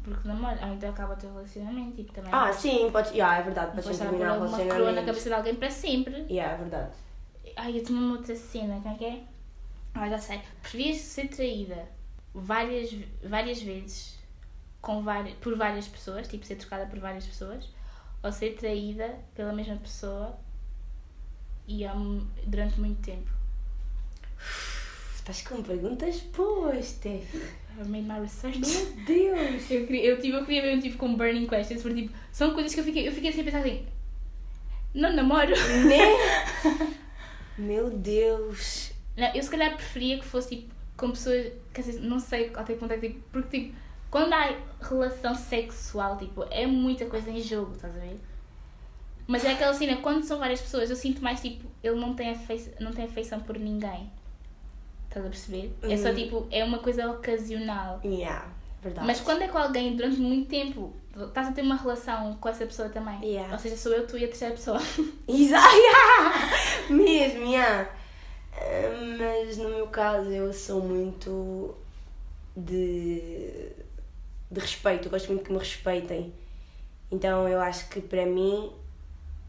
Porque namora, ou então acaba o teu relacionamento, tipo, também. Ah, sim, pode. Yeah, é verdade, Depois podes estar terminar o alguma coroa na relacionamento. cabeça de alguém para sempre. Yeah, é verdade. Ai, eu tinha uma outra cena, como é que é? Ah, já sei. Preferias ser traída várias, várias vezes com várias, por várias pessoas, tipo ser trocada por várias pessoas, ou ser traída pela mesma pessoa e há mu- durante muito tempo? Estás com perguntas boas, Steffi. I made my research. Meu Deus! Eu queria, eu, tipo, eu queria mesmo tipo, com burning questions, porque tipo, são coisas que eu fiquei, eu fiquei assim a pensar assim, não namoro. Né? Meu Deus! Não, eu se calhar preferia que fosse tipo com pessoas, quer dizer, não sei até que ponto é que tipo, porque tipo, quando há relação sexual, tipo, é muita coisa em jogo, estás a ver? Mas é aquela cena, quando são várias pessoas, eu sinto mais tipo, ele não tem afeição, não tem afeição por ninguém. Estás a perceber? É só Uhum. tipo, é uma coisa ocasional. Yeah, verdade. Mas quando é com alguém durante muito tempo, estás a ter uma relação com essa pessoa também. Yeah. Ou seja, sou eu, tu e a terceira pessoa. Exato! yeah. Mesmo, yeah. Ah, Mas no meu caso eu sou muito de, de respeito, eu gosto muito que me respeitem. Então eu acho que para mim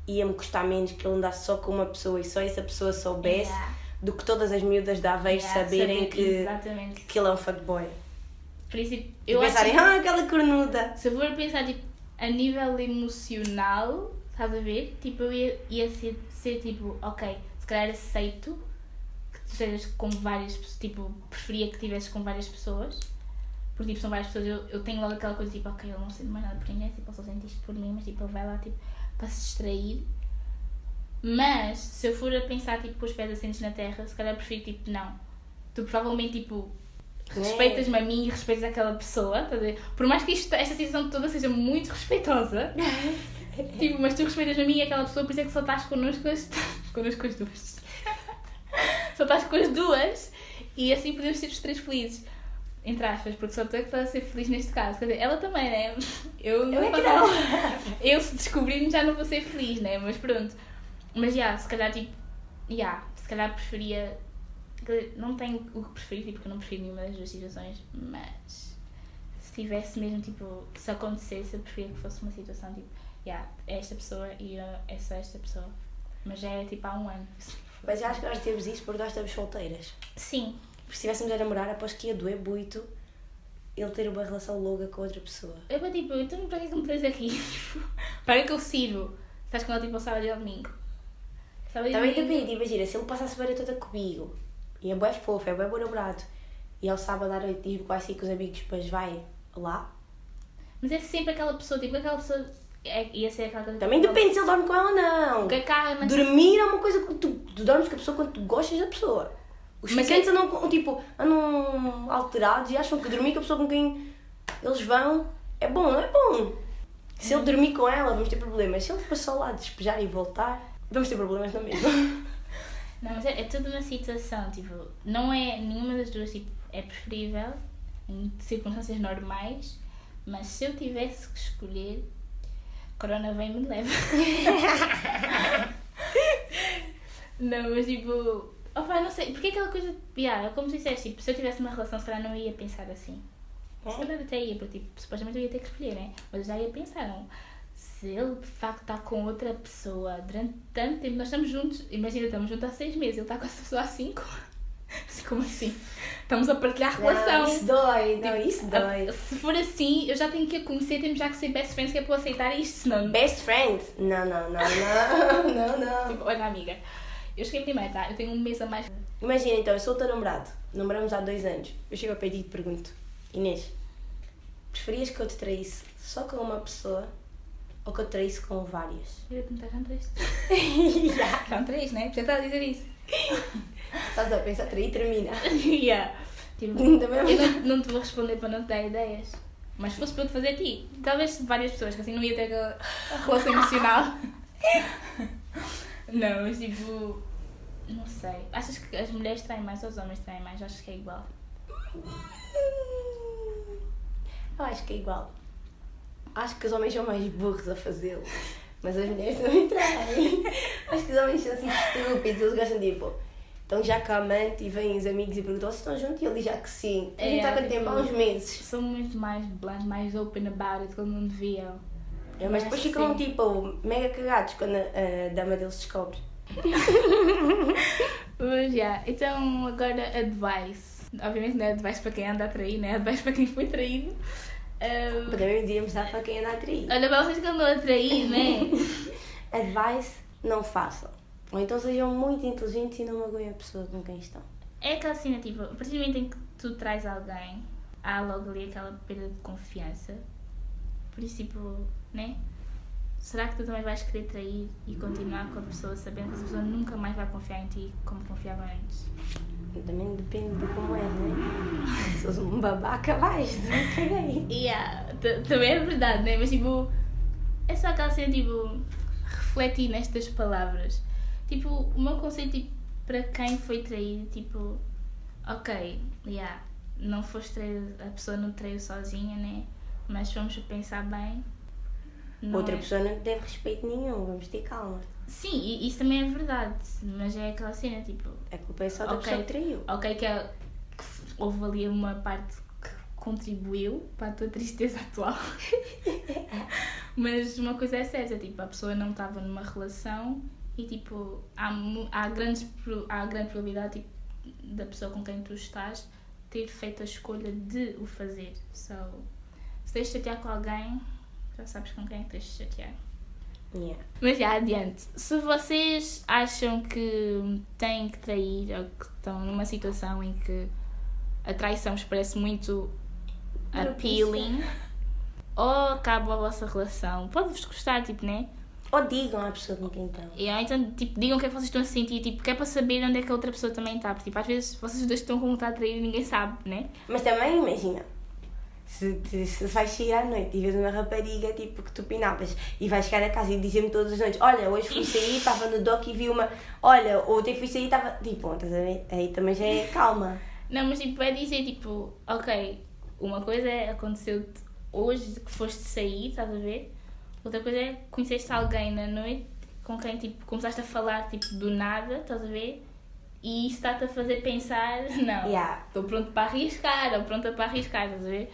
ia-me custar menos que ele andasse só com uma pessoa e só essa pessoa soubesse Yeah. Do que todas as miúdas da vez Yeah, saberem saber- que, Exatamente. que ele é um fuckboy. Por isso, tipo, E eu acho pensarem, que- ah, aquela cornuda. Se eu for pensar tipo, a nível emocional, estás a ver? Tipo, eu ia, ia ser, ser tipo, ok, se calhar aceito que tu estejas com várias pessoas, tipo, preferia que estivesses com várias pessoas. Porque tipo, são várias pessoas, eu, eu tenho logo aquela coisa tipo, ok, ele não sente mais nada por ninguém, tipo, ele só sente isto por mim, mas tipo, ele vai lá tipo, para se distrair. Mas se eu for a pensar tipo, com os pés assentes na terra, se calhar prefiro tipo, não. Tu provavelmente tipo, respeitas-me a mim e respeitas aquela pessoa, ver? Por mais que isto, esta situação toda seja muito respeitosa, tipo, mas tu respeitas-me a mim e aquela pessoa, por isso é que só estás connosco as, connosco as duas. só estás com as duas e assim podemos ser os três felizes. Entre aspas, porque só tu é que estás a ser feliz neste caso. Quer dizer, ela também, né? Eu, Eu é não. eu se descobrir já não vou ser feliz, né? Mas pronto. Mas já, se calhar tipo. Já, se calhar preferia. Não tenho o que preferir, tipo, porque eu não prefiro nenhuma das duas situações, mas se tivesse mesmo, tipo, se acontecesse, eu preferia que fosse uma situação tipo, já, é esta pessoa e eu, é só esta pessoa. Mas já é tipo há um ano. Mas acho que nós temos isso porque nós estamos solteiras. Sim, Porque se estivéssemos a namorar, aposto que ia doer muito ele ter uma relação longa com outra pessoa. eu vou tipo, então para que é que me tens aqui? Tipo, para que eu sirvo? Estás com ela tipo ao sábado e ao domingo. Também domingo- depende, imagina, se ele passasse a semana toda comigo e é bué fofo, é bué bom namorado e ao sábado à noite diz que vai sair com os amigos, depois vai lá. Mas é sempre aquela pessoa, tipo, aquela pessoa. É, ia ser aquela coisa. Também depende se ele dorme com ela ou não. Agarra na. Dormir é uma coisa que tu, tu dormes com a pessoa quando tu gostas da pessoa. Os Mas ficantes é- andam, tipo, andam alterados e acham que dormir com a pessoa com quem eles vão é bom, não é bom. Se ele dormir com ela, vamos ter problemas. Se ele for só lá despejar e voltar, vamos ter problemas na mesma. Não, mas é, é toda uma situação, tipo, não é. Nenhuma das duas tipo, é preferível em circunstâncias normais, Mas se eu tivesse que escolher, Corona vem e me leva. não, mas tipo. Opa, não sei, porque aquela coisa. Yeah, como tu disseste, tipo, se eu tivesse uma relação, se calhar não ia pensar assim. Se calhar até ia, porque tipo, supostamente eu ia ter que escolher, né? Mas eu já ia pensar, não. Se ele de facto está com outra pessoa durante tanto tempo, nós estamos juntos, imagina, estamos juntos há seis meses, ele está com essa pessoa há cinco. Assim, como assim? Estamos a partilhar relação. Não, isso dói, não, Tipo, isso a- dói. Se for assim, eu já tenho que a conhecer, temos já que ser best friends que é para aceitar isto, senão. Best friends? Não, não, não, não, não, não. Tipo, olha, amiga, eu cheguei primeiro, tá? Eu tenho um mês a mais. Imagina então, eu sou o teu namorado, namoramos há dois anos. Eu chego ao pé de ti e pergunto: Inês, preferias que eu te traísse só com uma pessoa ou que eu traísse com várias? Eu ia perguntar, já né? Por isso é que estava a dizer isso. Estás a pensar, trair termina. yeah. Tipo, Também é eu não, não te vou responder para não te dar ideias. Mas se fosse para eu te fazer a ti, talvez várias pessoas, que assim não ia ter aquela relação emocional. não, mas tipo. Não sei. Achas que as mulheres traem mais ou os homens traem mais? Acho que é igual. Eu acho que é igual. Acho que os homens são mais burros a fazê-lo. Mas as mulheres também traem. Acho que os homens são assim estúpidos, eles gostam tipo. Então já com a amante e vêm os amigos e perguntam se estão juntos e ele já que sim. A gente É, está quanto tempo? Há uns tipo, meses. São muito mais blunt, mais open about it, como não deviam. É, mas depois ficam sim. tipo mega cagados quando a, a dama deles descobre. Mas já, então agora advice. Obviamente não é advice para quem anda a trair, né? Advice para quem foi traído. Também devíamos dar para quem anda a trair. olha, para vocês que andam a trair, né? Advice, não façam. Ou então sejam muito inteligentes e não magoem a pessoa com quem estão. É aquela cena, tipo, a partir do momento em que tu traz alguém, há logo ali aquela perda de confiança. Por isso, tipo, né? Será que tu também vais querer trair e continuar com a pessoa sabendo que essa pessoa nunca mais vai confiar em ti como confiava antes? Também depende de como é, né? Se fores um babaca, vais, não caguei. Yeah, também é verdade, né? Mas tipo, é só aquela cena, tipo, refletir nestas palavras. Tipo, o meu conceito, tipo, para quem foi traído, tipo, ok, yeah, não foste traído, a pessoa não traiu sozinha, né? Mas vamos pensar bem. Não Outra é- pessoa não te deve respeito nenhum, vamos ter calma. Sim, e isso também é verdade, mas é aquela cena, tipo, A culpa é só da Ok. pessoa que traiu. ok que, é- que houve ali uma parte que contribuiu para a tua tristeza atual. Mas uma coisa é certa, tipo, a pessoa não estava numa relação e tipo, há, há, grandes, há grande probabilidade tipo, da pessoa com quem tu estás ter feito a escolha de o fazer. So, se de chatear com alguém, já sabes com quem é que tens de chatear. Yeah. Mas já, adiante. Se vocês acham que têm que trair ou que estão numa situação em que a traição vos parece muito appealing, ou acaba a vossa relação, pode-vos gostar, tipo, né? Ou digam à pessoa com quem estão. E aí, então, tipo, digam o que é que vocês estão a sentir, tipo, que é para saber onde é que a outra pessoa também está. Porque, tipo, às vezes vocês dois estão com vontade de trair e ninguém sabe, né? Mas também, imagina, se, te- se vais sair à noite e vês uma rapariga tipo que tu pinavas e vais chegar a casa e dizer-me todas as noites: Olha, hoje fui sair, estava no dock e vi uma. Olha, ontem fui sair e estava. Tipo, estás a ver? Aí também já é calma. Não, mas tipo, é dizer tipo, ok, uma coisa é aconteceu-te hoje que foste sair, estás a ver? Outra coisa é conheceste alguém na noite com quem tipo, começaste a falar tipo do nada, estás a ver? E isso está-te a fazer pensar, não, Yeah. estou pronto para arriscar, ou pronta para arriscar, estás a ver?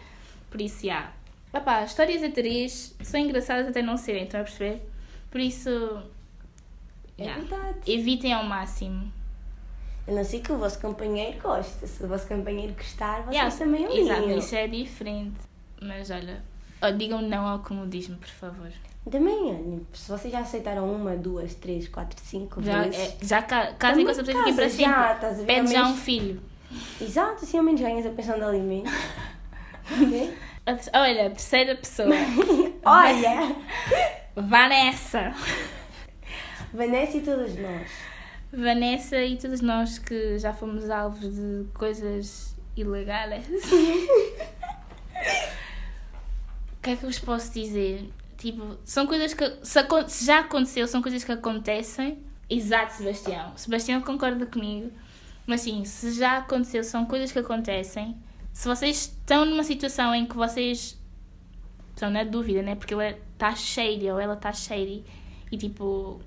Por isso, já. Papá, histórias atriz são engraçadas até não serem, estão a perceber? Por isso, É yeah, verdade. evitem ao máximo. A não ser que o vosso companheiro goste. Se o vosso companheiro gostar, vocês Yeah, também Exato, ligam. isso é diferente. Mas olha, digam não ao comodismo, por favor. Também, se vocês já aceitaram uma, duas, três, quatro, cinco Já, vezes. é, já ca- casem com essa pessoa fiquem para sempre. já? Pede já um filho. Exato, assim ao menos ganhas a pensão de alimento. A te- Olha, terceira pessoa. Olha! Vanessa. Vanessa e todas nós. Vanessa e todos nós que já fomos alvos de coisas ilegais. O que é que eu vos posso dizer? Tipo, são coisas que. Se, se já aconteceu, são coisas que acontecem. Exato, Sebastião. Sebastião concorda comigo. Mas sim, se já aconteceu, são coisas que acontecem. Se vocês estão numa situação em que vocês Só na dúvida, né? Porque ele está cheio ou ela está cheia e tipo,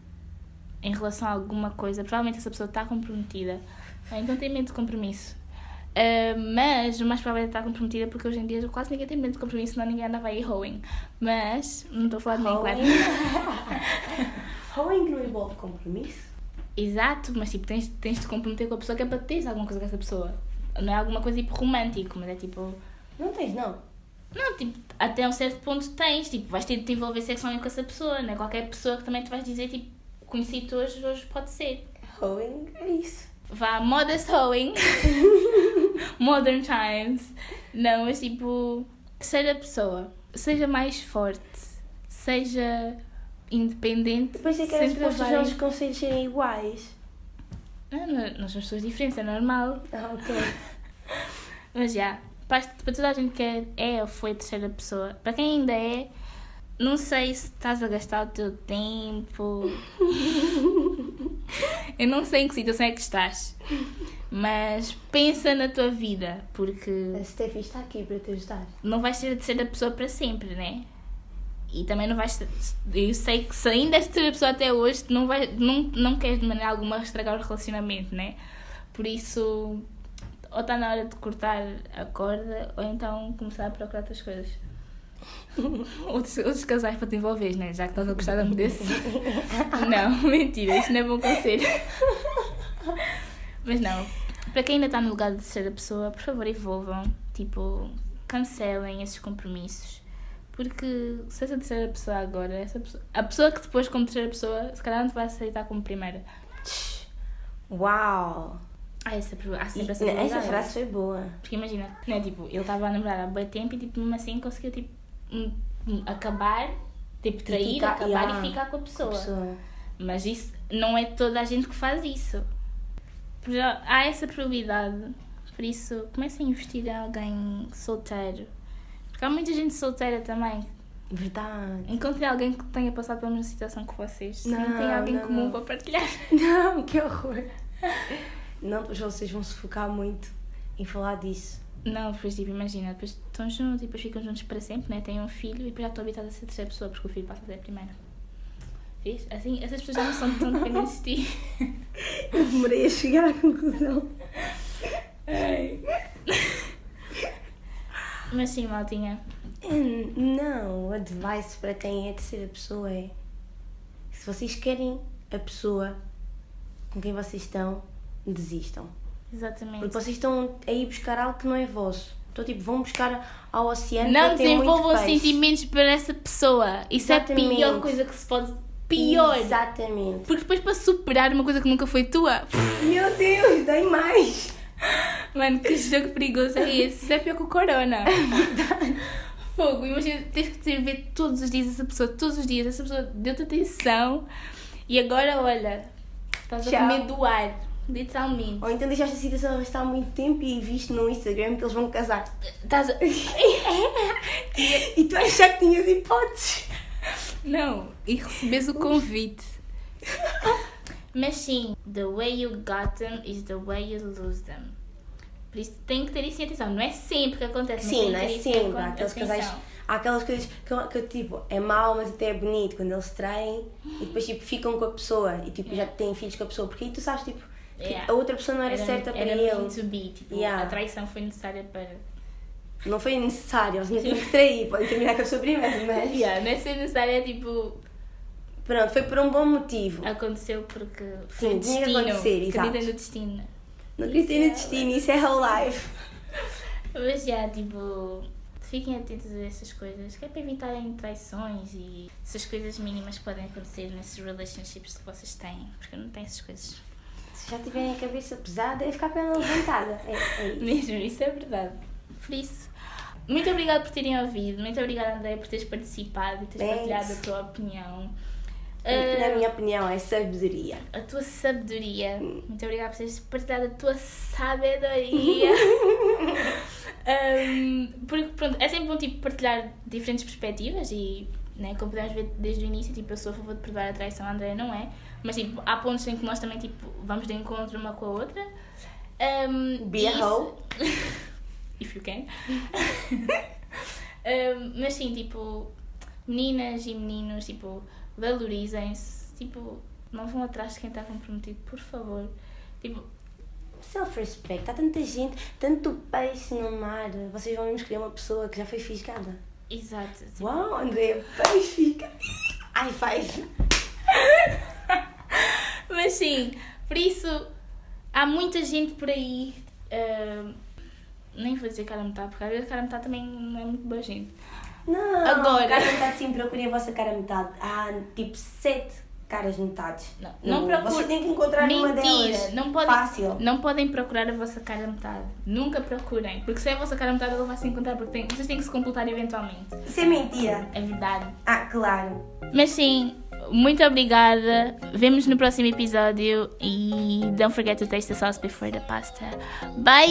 em relação a alguma coisa, provavelmente essa pessoa está comprometida. Então tem medo de compromisso. Uh, mas o mais provável é estar comprometida porque hoje em dia quase ninguém tem medo de compromisso, senão ninguém andava aí hoeing. Mas, não estou a falar de mim, claro. hoeing não envolve compromisso? Exato, mas tipo, tens, tens de comprometer com a pessoa que é para teres alguma coisa com essa pessoa. Não é alguma coisa tipo romântico, mas é tipo. Não tens, não. Não, tipo, até um certo ponto tens, tipo, vais ter de te envolver sexualmente com essa pessoa, não é? Qualquer pessoa que também te vais dizer, tipo, conheci-te hoje, hoje pode ser. Hoeing é isso. Vá, modest hoeing. Modern times. Não, mas tipo, terceira pessoa, seja mais forte, seja independente. Depois é que as respostas os conselhos serem iguais. Não, não, nós somos pessoas diferentes, é normal. Ah, ok. Mas já, para, para toda a gente que é, é ou foi terceira pessoa, para quem ainda é, não sei se estás a gastar o teu tempo. Eu não sei em que situação é que estás. Mas pensa na tua vida, porque. A Steffi está aqui para te ajudar. Não vais ser a terceira pessoa para sempre, né? E também não vais. Eu sei que se ainda és a terceira pessoa até hoje, não, vai, não, não queres de maneira alguma estragar o relacionamento, né? Por isso, ou está na hora de cortar a corda, ou então começar a procurar outras coisas. outros, outros casais para te envolver, né? Já que estás a gostar de desse. não, mentira, isto não é bom conselho. Mas não, para quem ainda está no lugar de ser a pessoa, por favor, envolvam. Tipo, cancelem esses compromissos. Porque se essa terceira pessoa agora, essa pessoa, a pessoa que depois, como terceira pessoa, se calhar não te vai aceitar como primeira. Uau! Ah, essa, há sempre essa Essa frase foi boa. Porque imagina, né, tipo, ele estava a namorar há bem tempo e tipo, mesmo assim conseguiu tipo, acabar, tipo, trair, ficar, acabar yeah, e ficar com a pessoa. pessoa. Mas isso não é toda a gente que faz isso. Há essa probabilidade. Por isso, comecem a investir em alguém solteiro. Porque há muita gente solteira também. Verdade. Encontrem alguém que tenha passado pela mesma situação que vocês. Não, Sim, tem alguém não, comum não. para partilhar. Não, que horror. Não, depois vocês vão se focar muito em falar disso. Não, depois tipo, imagina, depois estão juntos e depois ficam juntos para sempre, né? Têm um filho e depois já estão habitados a ser terceira pessoa porque o filho passa a ser a primeira. Vês? Assim, essas pessoas já não são tão dependentes de ti. Eu demorei a chegar à conclusão. Ai. Mas sim, maltinha. Não, o advice para quem é terceira pessoa é se vocês querem a pessoa com quem vocês estão, desistam. Exatamente. Porque vocês estão a ir buscar algo que não é vosso. Então, tipo, vão buscar ao oceano Não desenvolvam sentimentos para essa pessoa. Isso Exatamente. é a pior coisa que se pode. Pior! Exatamente. Porque depois para superar uma coisa que nunca foi tua. Meu Deus, dei mais! Mano, que jogo perigoso é esse? Isso é pior que o Corona. Fogo, imagina, tens que ver todos os dias essa pessoa, todos os dias, essa pessoa deu-te atenção e agora, olha, estás a comer do ar. Literalmente. Ou então deixaste a situação arrastar há muito tempo e viste no Instagram que eles vão casar. Estás a... e tu achas que tinhas hipóteses. Não, e recebes o convite. Mas sim, the way you got them is the way you lose them. Por isso tem que ter isso em atenção. Não é sempre que acontece. Sim, não é sempre. Há aqueles casais. Há aquelas coisas que, que, tipo, é mau, mas até é bonito quando eles traem e depois tipo, ficam com a pessoa e tipo, yeah. já têm filhos com a pessoa. Porque aí tu sabes, tipo, yeah. a outra pessoa não era, era certa para era ele. Era to be, tipo, yeah. a traição foi necessária para. Não foi necessário, eles não tinham que trair, podem terminar com a sua primeira, mas. Yeah, não é ser necessário, é tipo. Pronto, foi por um bom motivo. Aconteceu porque foi Sim, destino. Tinha acontecer, exato. Acredita no destino. Não acredito no destino, isso é whole life. Mas já, tipo, fiquem atentos a essas coisas, que é para evitarem traições e essas coisas mínimas que podem acontecer nesses relationships que vocês têm, porque não têm essas coisas. Se já tiverem a cabeça pesada, é ficar pela levantada. É, é isso. Mesmo, isso é verdade. Por isso, muito obrigada por terem ouvido, muito obrigada, André, por teres participado e teres Thanks. partilhado a tua opinião. Na uh, minha opinião, é sabedoria. A tua sabedoria. Hum. Muito obrigada por teres partilhado a tua sabedoria. um, porque, pronto, é sempre bom tipo, partilhar diferentes perspectivas e, né, como podemos ver desde o início, tipo, eu sou a favor de perdoar a traição, a Andrea não é. Mas tipo, há pontos em que nós também tipo, vamos de encontro uma com a outra. Um, Be a hoe. If you can. Um, mas sim, tipo, meninas e meninos, tipo, valorizem-se. Tipo, não vão atrás de quem está comprometido, por favor. Tipo, Self-respect. Há tanta gente, tanto peixe no mar. Vocês vão mesmo escolher uma pessoa que já foi fisgada. exato. Tipo, Uau, André, peixe fica. Ai, faz. Mas sim, por isso há muita gente por aí. ah, nem vou dizer cara a metade, porque vezes cara a metade também não é muito boa gente. Não, Agora. cara metade sim, procurem a vossa cara metade. Há tipo sete caras metades. Não, não No- procure- Vocês têm que encontrar uma Mentira! delas. Não podem, Fácil. não podem procurar a vossa cara metade. Nunca procurem. Porque se é a vossa cara metade, ela vai se encontrar. Porque tem- vocês têm que se completar eventualmente. Isso é mentira. É verdade. Ah, claro. Mas sim, muito obrigada. Vemos no próximo episódio. E don't forget to taste the sauce before the pasta. Bye!